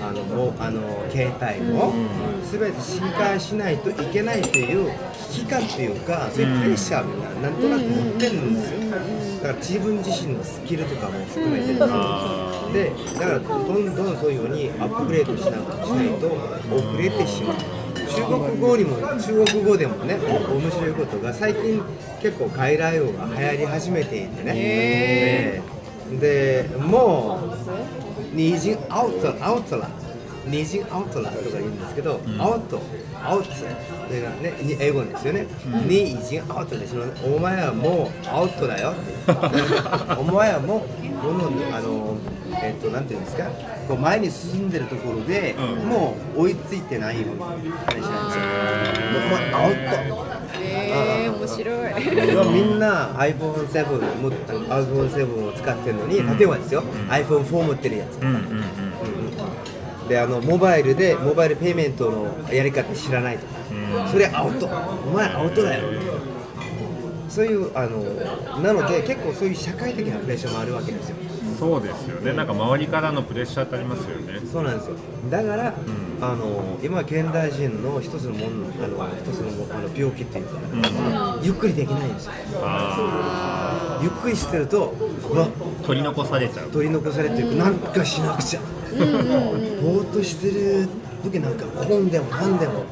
あのもうあの携帯も、全て進化しないといけないっていう危機感っていうかそういうプレッシャーみたいななんとなく持ってるんですよ。だから自分自身のスキルとかも含めてでだからどんどんそういうようにアップグレードしなしないと遅れてしまう。中国語にも中国語でもね面白いことが最近結構外来語が流行り始めていてね。
へ
ででもうニジンアウトアウトラニジンアウトラとか言うんですけど、アウトアウトでねに英語ですよね、ニジンアウトですよねお前はもうアウトだよ。っ てお前はもうこのあのえっとなんていうんですか。こう前に進んでるところで、
うん。
もう追いついてないような話なんですよ。もうアウト
えー、面白い。
今みんな iPhone7 も iPhone7 を使ってるのに、例えばですよ、iPhone4 持ってるやつ、
うんうんうん。
であのモバイルでモバイルペイメントのやり方知らないとか、それアウト。お前アウトだよ。そういうあのなので結構そういう社会的なプレッシャーもあるわけですよ
そうですよね。なんか周りからのプレッシャーってありますよね。
そうなんですよ。だから、あの今現代人の一つのもんあの一つのもあの病気っていうか、ゆっくりできないんですよ。
あ
ゆっくりしてるとうわ
ー取り残されちゃう。
取り残されていく。なんかしなくちゃ。ぼーっとしてる時なんか本でも何でも、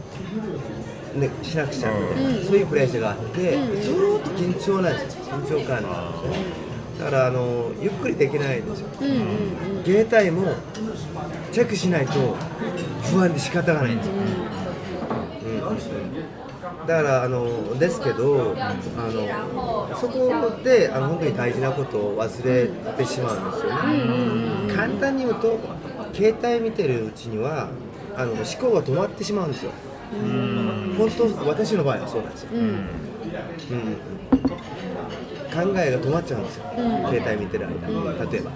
ね、しなくちゃみたいな、そういうプレッシャーがあって、ずーっと緊張なんですよ。緊張感なんですよだからあのゆっくりできないんですよ、携帯もチェックしないと不安で仕方がないんですよ、うんだからあのですけどあのそこであの本当に大事なことを忘れてしまうんですよね、簡単に言うと携帯見てるうちにはあの思考が止まってしまうんですよ。本当私の場合はそうなんですよ、うん。考えが止まっちゃうんですよ、携帯見てる間。例えば。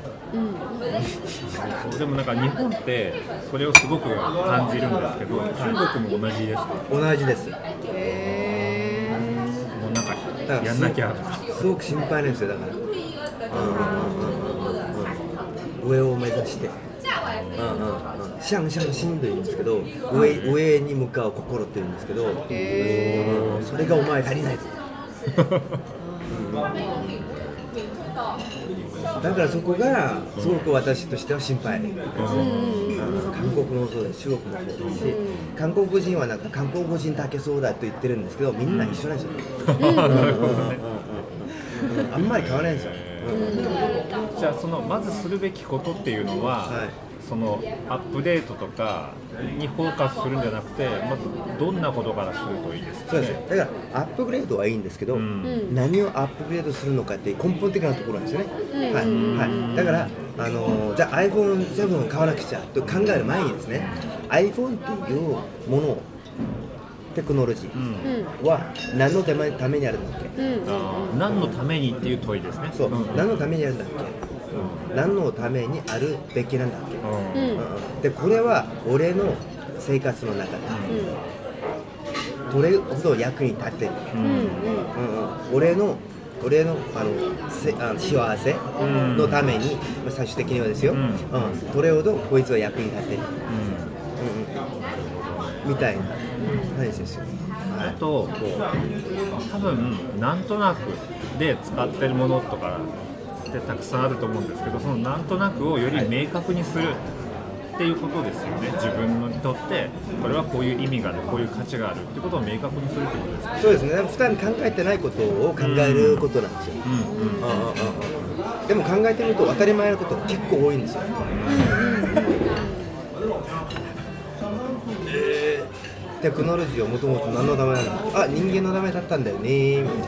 でもなんか日本ってそれをすごく感じるんですけど中国も同じですか？
同じです。
へ
もうなんか
だから
やんなきゃとか。
すごく心配なんですよだから、うん上を目指して、うんうんうん、シャンシャンシンと言うんですけど上上に向かう心って言うんですけど、うん。それがお前足りないと。だからそこがすごく私としては心配、うん韓国もそうです中国もそうですし韓国人はなんか韓国人だけそうだと言ってるんですけどみんな一緒なんですよ、あんまり変わらないんですよ、
じゃあそのまずするべきことっていうのは、
はい
そのアップデートとかにフォーカスするんじゃなくてまずどんなことからするといいですか
そう
ね
です。だからアップグレードはいいんですけど、
ん。
何をアップグレードするのかって根本的なところなんですよね、はい。はい、だからあのーじゃあ iPhone7 を買わなくちゃと考える前にですね iPhone っていうものテクノロジーは何のためためにあるんだっけ、
あー。何のためにっていう問いですね。
そう、
ん。
何のためにあるんだっけ、うん、何のためにあるべきなんだっけ、
うん。
うん。うんでこれは俺の生活の中でどれほど役に立ってる、うん。うん、俺の俺のあのせあの幸せのために、まあ最終的にはですよ、
ん。
うん。どれほどこいつは役に立ってる、うん。うん、みたいな話ですよ、はい、
あと多分なんとなくで使ってるものとかってたくさんあると思うんですけどそのなんとなくをより明確にするっっていうことですよね。自分にとってこれはこういう意味があるこういう価値があるってことを明確にするってことですか
そうですね。普段考えてないことを考えることなんですよ、
うんうん
うんうんうん。でも考えてみると当たり前のことが結構多いんですよ、テクノロジーはもともと何のためなの？あ人間のためだったんだよね。みたい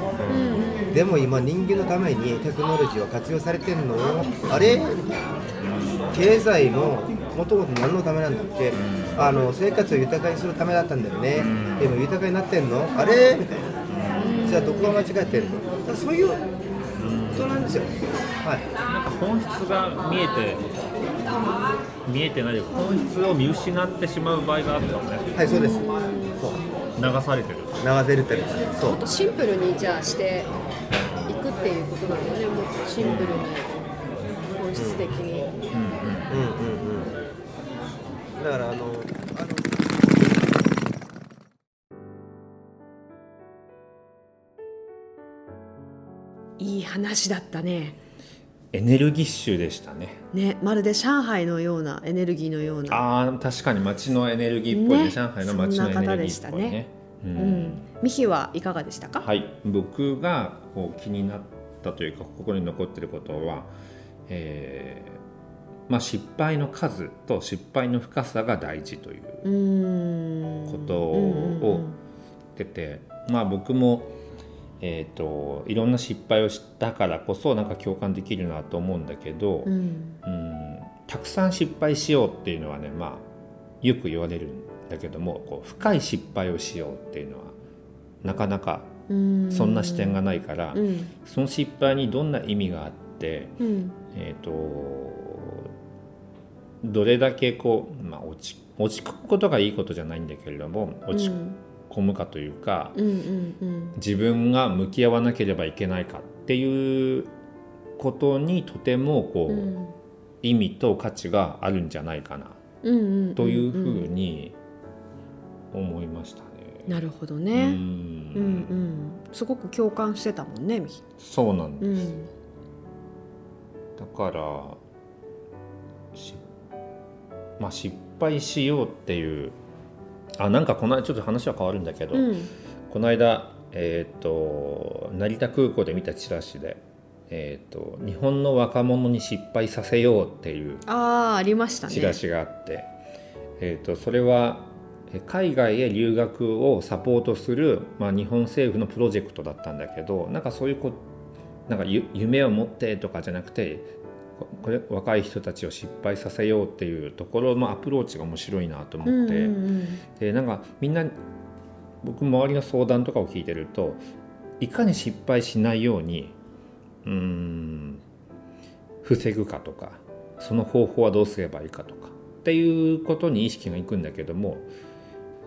なでも今人間のためにテクノロジーは活用されてんの？あれ？経済ももともと何のためなんだっけ？あの生活を豊かにするためだったんだよね。でも豊かになってんの？あれ？みたいなじゃあどこが間違ってんの？だからそういうことなんですよ。はい。
なんか本質が見えて見えてない本質を見失ってしまう場合があるかもね。
はいそうです。そう。
流されてる。
流せるってそう。
もっとシンプルにじゃあしていくっていうことなんだよね。もっとシンプルに本質的に、
うんうん
うんうんうん。だからあのあの
いい話だったね
エネルギッシュでしたね。
ねまるで上海のようなエネルギーのような。
ああ確かに街のエネルギーっぽいね。
ね
上海の街のエネルギーっぽいね。
ね。
う
うん。ん、ミヒはいかがでしたか、
はい。僕がこう気になったというか心に残っていることは、えーまあ、失敗の数と失敗の深さが大事ということを出て、まあ僕も、えー、といろんな失敗をしたからこそなんか共感できるなと思うんだけど、
うん。うん
うんたくさん失敗しようっていうのはね、まあ、よく言われるんだけどもこう深い失敗をしようっていうのはなかなか
うん。
そんな視点がないから、
うん。
その失敗にどんな意味があって、
うん。
えー、とどれだけこう、まあ、落ち落ち込むことがいいことじゃないんだけれども落ち込むかというか、
うんうんうん。
自分が向き合わなければいけないかっていうことにとてもこう、
うん。
意味と価値があるんじゃないかな
うんうんうん
というふうに思いましたね。
なるほど
う
ね、うん。
ん
うん。すごく共感してたもんね
そうなん
う
です、
ん。
だからし、まあ、失敗しようっていうあなんかこの間ちょっと話は変わるんだけど、
うん。
この間、えー、と成田空港で見たチラシで、えー、と日本の若者に失敗させようっていう
ああありましたね。
チラシがあって、えー、とそれはえ海外へ留学をサポートする、まあ、日本政府のプロジェクトだったんだけどなんかそういうこなんかゆ夢を持ってとかじゃなくてここれ若い人たちを失敗させようっていうところのアプローチが面白いなと思って、
うんうん
でなんかみんな僕周りの相談とかを聞いてるといかに失敗しないようにうーん防ぐかとかその方法はどうすればいいかとかっていうことに意識がいくんだけども、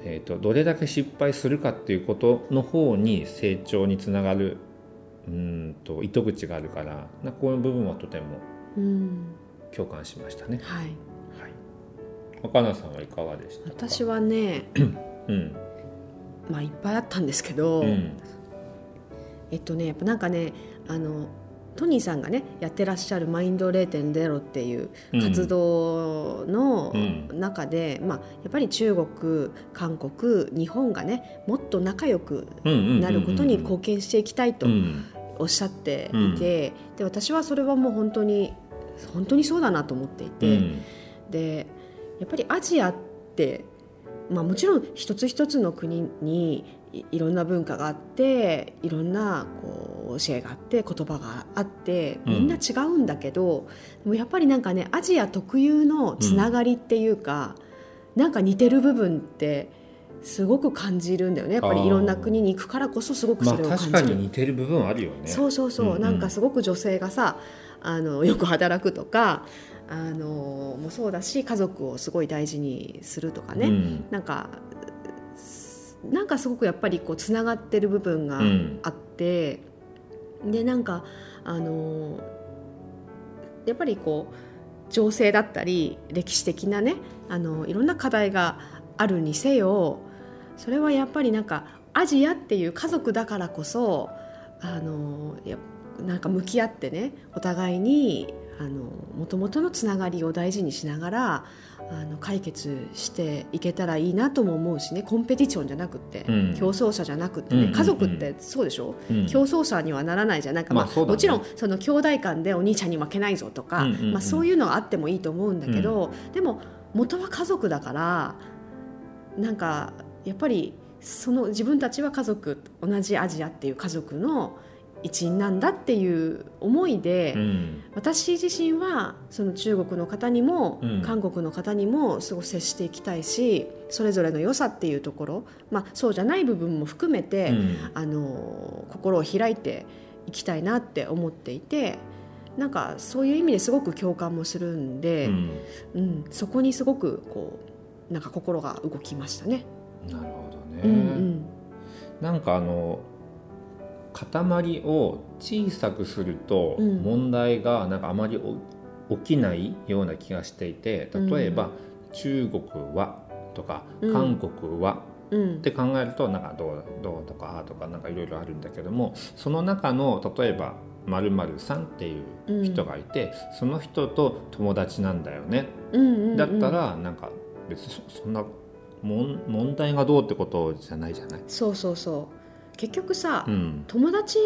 えー、とどれだけ失敗するかっていうことの方に成長につながるうーんと糸口があるからなこういう部分はとても
うんうん
共感しましたね。
はい。
はい、若菜さんはいかがでしたか？
私はね
うん。
まあいっぱいあったんですけど、
うん。
えっとねやっぱなんかねあのトニーさんがねやってらっしゃるマインド0.0っていう活動の
うん。
中で、まあ、やっぱり中国韓国日本がねもっと仲良くなることに貢献していきたいと
うん。
おっしゃっていて、で私はそれはもう本当に本当にそうだなと思っていて、
うん。
でやっぱりアジアって、まあ、もちろん一つ一つの国にいいろんな文化があっていろんなこう教えがあって言葉があってみんな違うんだけど、でもやっぱりなんかねアジア特有のつながりっていうか、なんか似てる部分ってすごく感じるんだよね。やっぱりいろんな国に行くからこそすごく
まあ
それを感じる。
確かに似てる部分はあるよね。
そうそうそう、
うんうん。
なんかすごく女性がさあのよく働くとかあのもそうだし家族をすごい大事にするとかね、
うん。
なんかすなんかすごくやっぱりこうつながってる部分が
うん。
あって、でなんかあのやっぱりこう情勢だったり歴史的なねあのいろんな課題があるにせよそれはやっぱりなんかアジアっていう家族だからこそあのやなんか向き合ってねお互いにあの元々のつながりを大事にしながらあの解決していけたらいいなとも思うしねコンペティションじゃなくって、
うん。
競争者じゃなくってね、
うん。うんうん。
家族ってそうでしょ、
うん。
競争者にはならないじゃん。なんか、まあ
まあね。
もちろんその兄弟間でお兄ちゃんに負けないぞとか、
うんうんうん。
まあ、そういうのがあってもいいと思うんだけど、でも元は家族だからなんかやっぱりその自分たちは家族同じアジアっていう家族の一員なんだっていう思いで、
うん。
私自身はその中国の方にも、
うん。
韓国の方にもすごく接していきたいしそれぞれの良さっていうところ、まあ、そうじゃない部分も含めて、
うん。
あの心を開いていきたいなって思っていてなんかそういう意味ですごく共感もするんで、
うん。
うん。そこにすごくこうなんか心が動きましたね。
なるほどね、
うんうん。
なんかあの塊を小さくすると
うん。
問題がなんかあまりお起きないような気がしていて例えば、中国はとか
うん。
韓国は
うん。
って考えるとなんかどうどうとかあとかなんかいろいろあるんだけどもその中の例えば〇〇さんっていう人がいて、その人と友達なんだよね、
うん。
だったらなんか別にそそんなもん問題がどうってことじゃないじゃない？
そうそうそう結局さ、
うん。
友達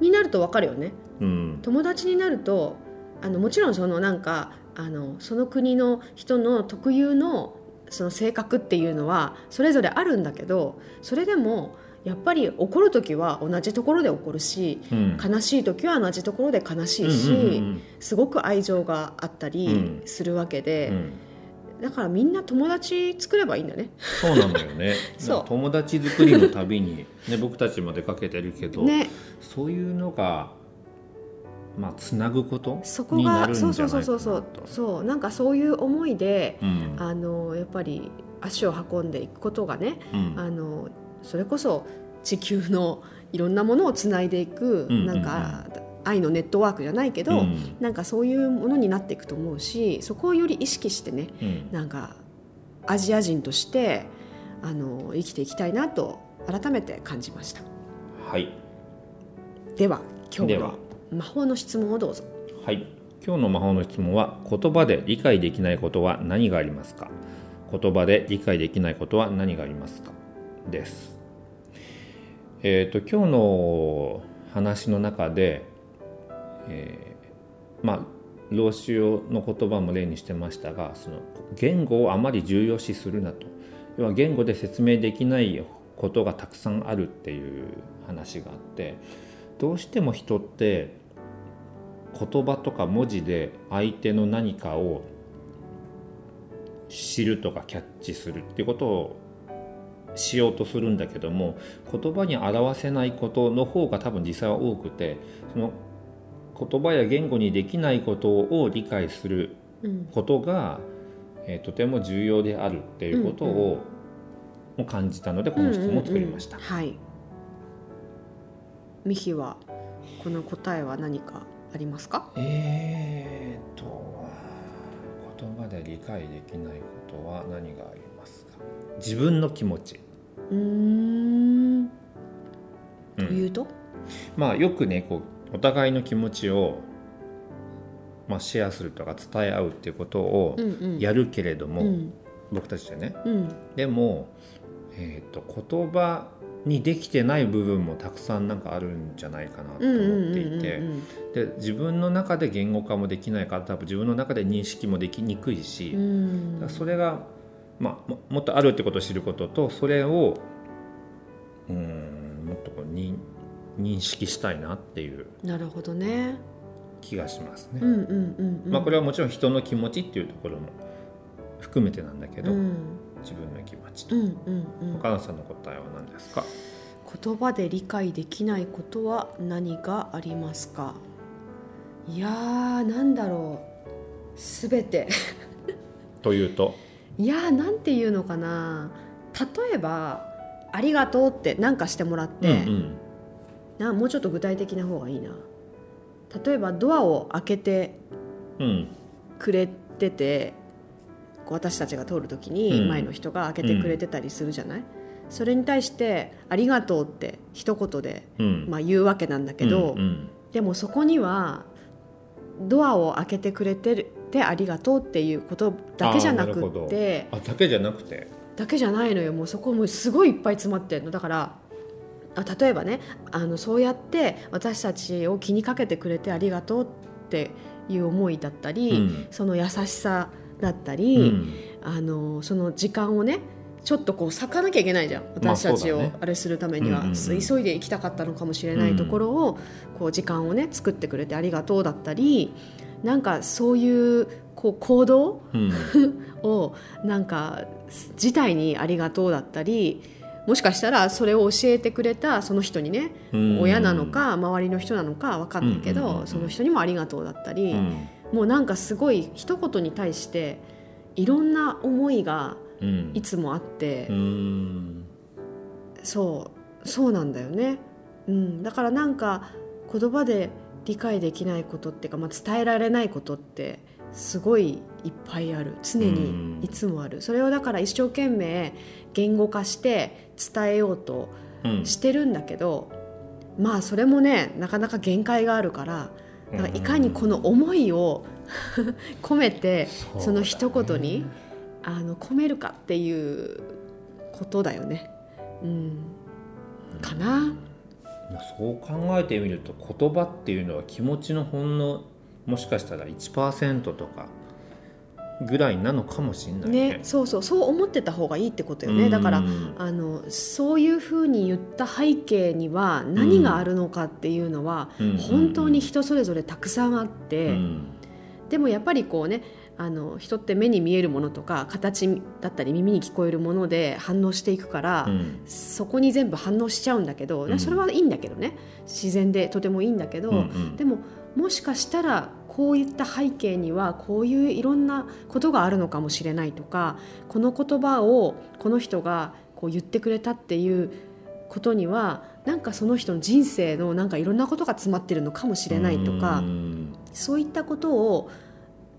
になると分かるよね。
うん。
友達になるとあのもちろんそのなんかあのその国の人の特有のその性格っていうのはそれぞれあるんだけどそれでもやっぱり怒る時は同じところで怒るし
うん。
悲しい時は同じところで悲しいし、
うんうんうん。
すごく愛情があったり
うん。
するわけで、
うん
だからみんな友達作ればいいんだね。
そうなのよね。
そう。
友達作りのたびに、ね、僕たちも出かけてるけど、
ね。
そういうのがまあつなぐこと
そこがそう
ないかなと
そうそう。そうそうなんかそういう思いで
うん。
あのやっぱり足を運んでいくことがね
うん。
あのそれこそ地球のいろんなものをつないでいく、
うん。
なんか愛のネットワークじゃないけど、
うん。
なんかそういうものになっていくと思うしそこをより意識してね
うん。
なんかアジア人としてあの生きていきたいなと改めて感じました。
はい。
では今日の魔法の質問をどうぞ。
はい。今日の魔法の質問は言葉で理解できないことは何がありますか？言葉で理解できないことは何がありますか？です。えっ、と今日の話の中で、えーまあ老子の言葉も例にしてましたがその言語をあまり重要視するなと。要は言語で説明できないことがたくさんあるっていう話があってどうしても人って言葉とか文字で相手の何かを知るとかキャッチするっていうことをしようとするんだけども言葉に表せないことの方が多分実際は多くてその言葉や言語にできないことを理解する
うん。
ことが、えーとても重要であるっていうことを、も感じたのでこの質問を作りました。
うんうんうん。はい。ミヒはこの答えは何かありますか？
えーと言葉で理解できないことは何がありますか？自分の気持ち、
うーん。
うん。
というと、
まあよくねこうお互いの気持ちを、まあ、シェアするとか伝え合うっていうことを
うんうん。
やるけれども、
うん。
僕たちでね。
うん。
でも、えー、と言葉にできてない部分もたくさんなんかあるんじゃないかなと
うんうん
思っていてで自分の中で言語化もできないから多分自分の中で認識もできにくいし、
うん。
それが、まあ、ももっとあるってことを知ることとそれをうんもっとこうに認識したいなっていう
なるほどね。
気がしますね。
うんうんうんうん。
まあ、これはもちろん人の気持ちっていうところも含めてなんだけど、
うん。
自分の気持ちと、
うんうんうん。
岡野さんの答えは何ですか？
言葉で理解できないことは何がありますか？いやーなんだろう。すべて。
というと、
いやーなんていうのかな。例えば「ありがとう」って何かしてもらって、
うん
なもうちょっと具体的な方がいいな。例えばドアを開けて
うん。うん
くれててこう私たちが通る時に
うん。
前の人が開けてくれてたりするじゃない、それに対して「ありがとう」って一言で、
うん。
まあ、言うわけなんだけど、
うんうん。
でもそこにはドアを開けてくれてるてありがとうっていうことだけじゃなくて
あだけじゃなくて。
だけじゃないのよ。もうそこもすごいいっぱい詰まってるの。だからあ例えばねあのそうやって私たちを気にかけてくれてありがとうっていう思いだったり、
うん。
その優しさだった
う
り、
ん。
あのその時間をねちょっとこう割かなきゃいけないじゃん
まあ
私たちをあれするためには、
うんうんうん。
急いで行きたかったのかもしれないところを、こう時間をね作ってくれてありがとうだったりなんかそういうこう行動
うん。
をなんか自体にありがとうだったりもしかしたらそれを教えてくれたその人にね、
うん。
親なのか周りの人なのか分かんないけど、その人にもありがとうだったり、
うん。
もうなんかすごい一言に対していろんな思いが
うん。
いつもあって、
うん。
そうそうなんだよね、うん、だからなんか言葉で理解できないことっていうか、まあ、伝えられないことってすごいいっぱいある。常
うん。
にいつもある。それをだから一生懸命言語化して伝えようと
うん。
してるんだけど、まあそれもねなかなか限界があるからだからいかにこの思いを 込めて
そ
の一言にあの込めるかっていうことだよね。うん、かな。
そう考えてみると言葉っていうのは気持ちのほんのもしかしたら1%とかぐらいなのかもしれないね。
ね、そうそうそう思ってた方がいいってことよね。
うん。
だからあのそういうふうに言った背景には何があるのかっていうのは、
うん。
本当に人それぞれたくさんあって、
うん。
でもやっぱりこうねあの人って目に見えるものとか形だったり耳に聞こえるもので反応していくから、
うん。
そこに全部反応しちゃうんだけど、
うん。
それはいいんだけどね。自然でとてもいいんだけど、でももしかしたらこういった背景にはこういういろんなことがあるのかもしれないとかこの言葉をこの人がこう言ってくれたっていうことにはなんかその人の人生のなんかいろんなことが詰まってるのかもしれないとか、
うん。
そういったことを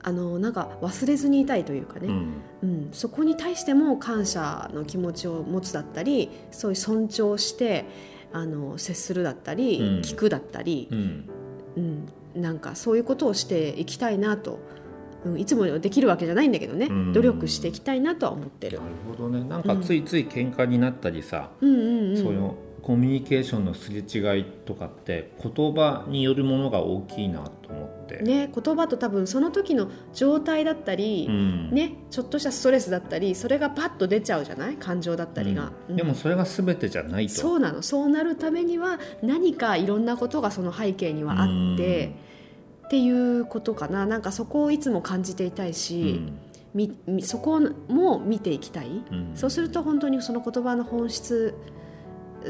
あのなんか忘れずにいたいというかね、
うん。
うん、そこに対しても感謝の気持ちを持つだったりそういう尊重してあの接するだったり、
うん。
聞くだったり。
う、ん。
うん、なんかそういうことをしていきたいなと、うん、いつもできるわけじゃないんだけどね、
うん。
努力していきたいなとは思ってる。
な。るほどね。なんかついつい喧嘩になったりさ、
うん
そういうコミュニケーションのすれ違いとかって言葉によるものが大きいなと思って、
ね、言葉と多分その時の状態だったり、
うん。
ね、ちょっとしたストレスだったりそれがパッと出ちゃうじゃない？感情だったりが。
うん。でもそれが全てじゃないと。
そうなのそうなるためには何かいろんなことがその背景にはあってっていうことかな。なんかそこをいつも感じていたいし、みみそこも見ていきたい、
うん。
そうすると本当にその言葉の本質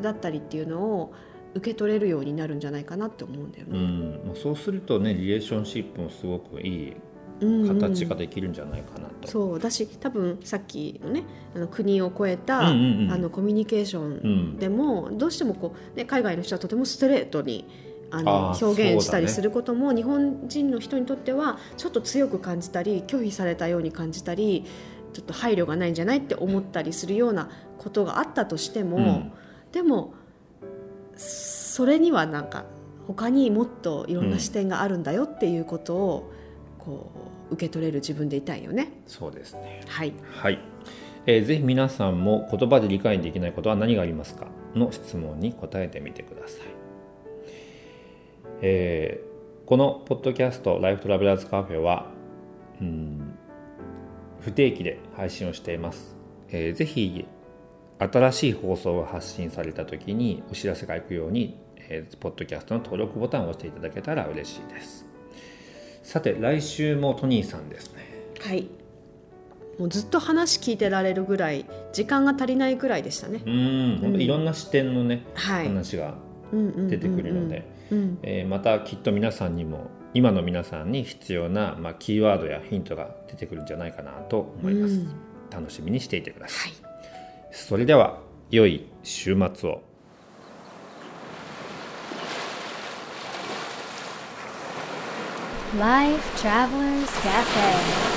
だったりっていうのを受け取れるようになるんじゃないかなって思うんだよ
う
ね。
ん。まあそうするとねリレーションシップもすごくいい
うんうん。
形ができるんじゃないかなと。
そうだし多分さっきのねあの国を越えた、
うんうんうん。
あのコミュニケーションでも、どうしてもこう、ね、海外の人はとてもストレートにあの表現したりすることも、日本人の人にとってはちょっと強く感じたり拒否されたように感じたりちょっと配慮がないんじゃないって思ったりするようなことがあったとしても、
うん。
でもそれにはなんか他にもっといろんな視点があるんだよっていうことを、こう受け取れる自分でいたいよね。
そうですね。
はい。
はい、えーぜひ皆さんも言葉で理解できないことは何がありますかの質問に答えてみてください、えーこのポッドキャスト「ライフトラベラーズカフェは」うん不定期で配信をしています、えーぜひ新しい放送が発信された時にお知らせがいくように、えーポッドキャストの登録ボタンを押していただけたら嬉しいです。さて来週もトニーさんですね。
はい。もうずっと話聞いてられるぐらい時間が足りないぐらいでしたね。
う。ん本当いろんな視点のね、
はい。
話が
出
出てくるので、
うん。
えーまたきっと皆さんにも今の皆さんに必要な、まあ、キーワードやヒントが出てくるんじゃないかなと思います、
うん。
楽しみにしていてください、
はい。
それでは良い週末を。
Life Travelers Cafe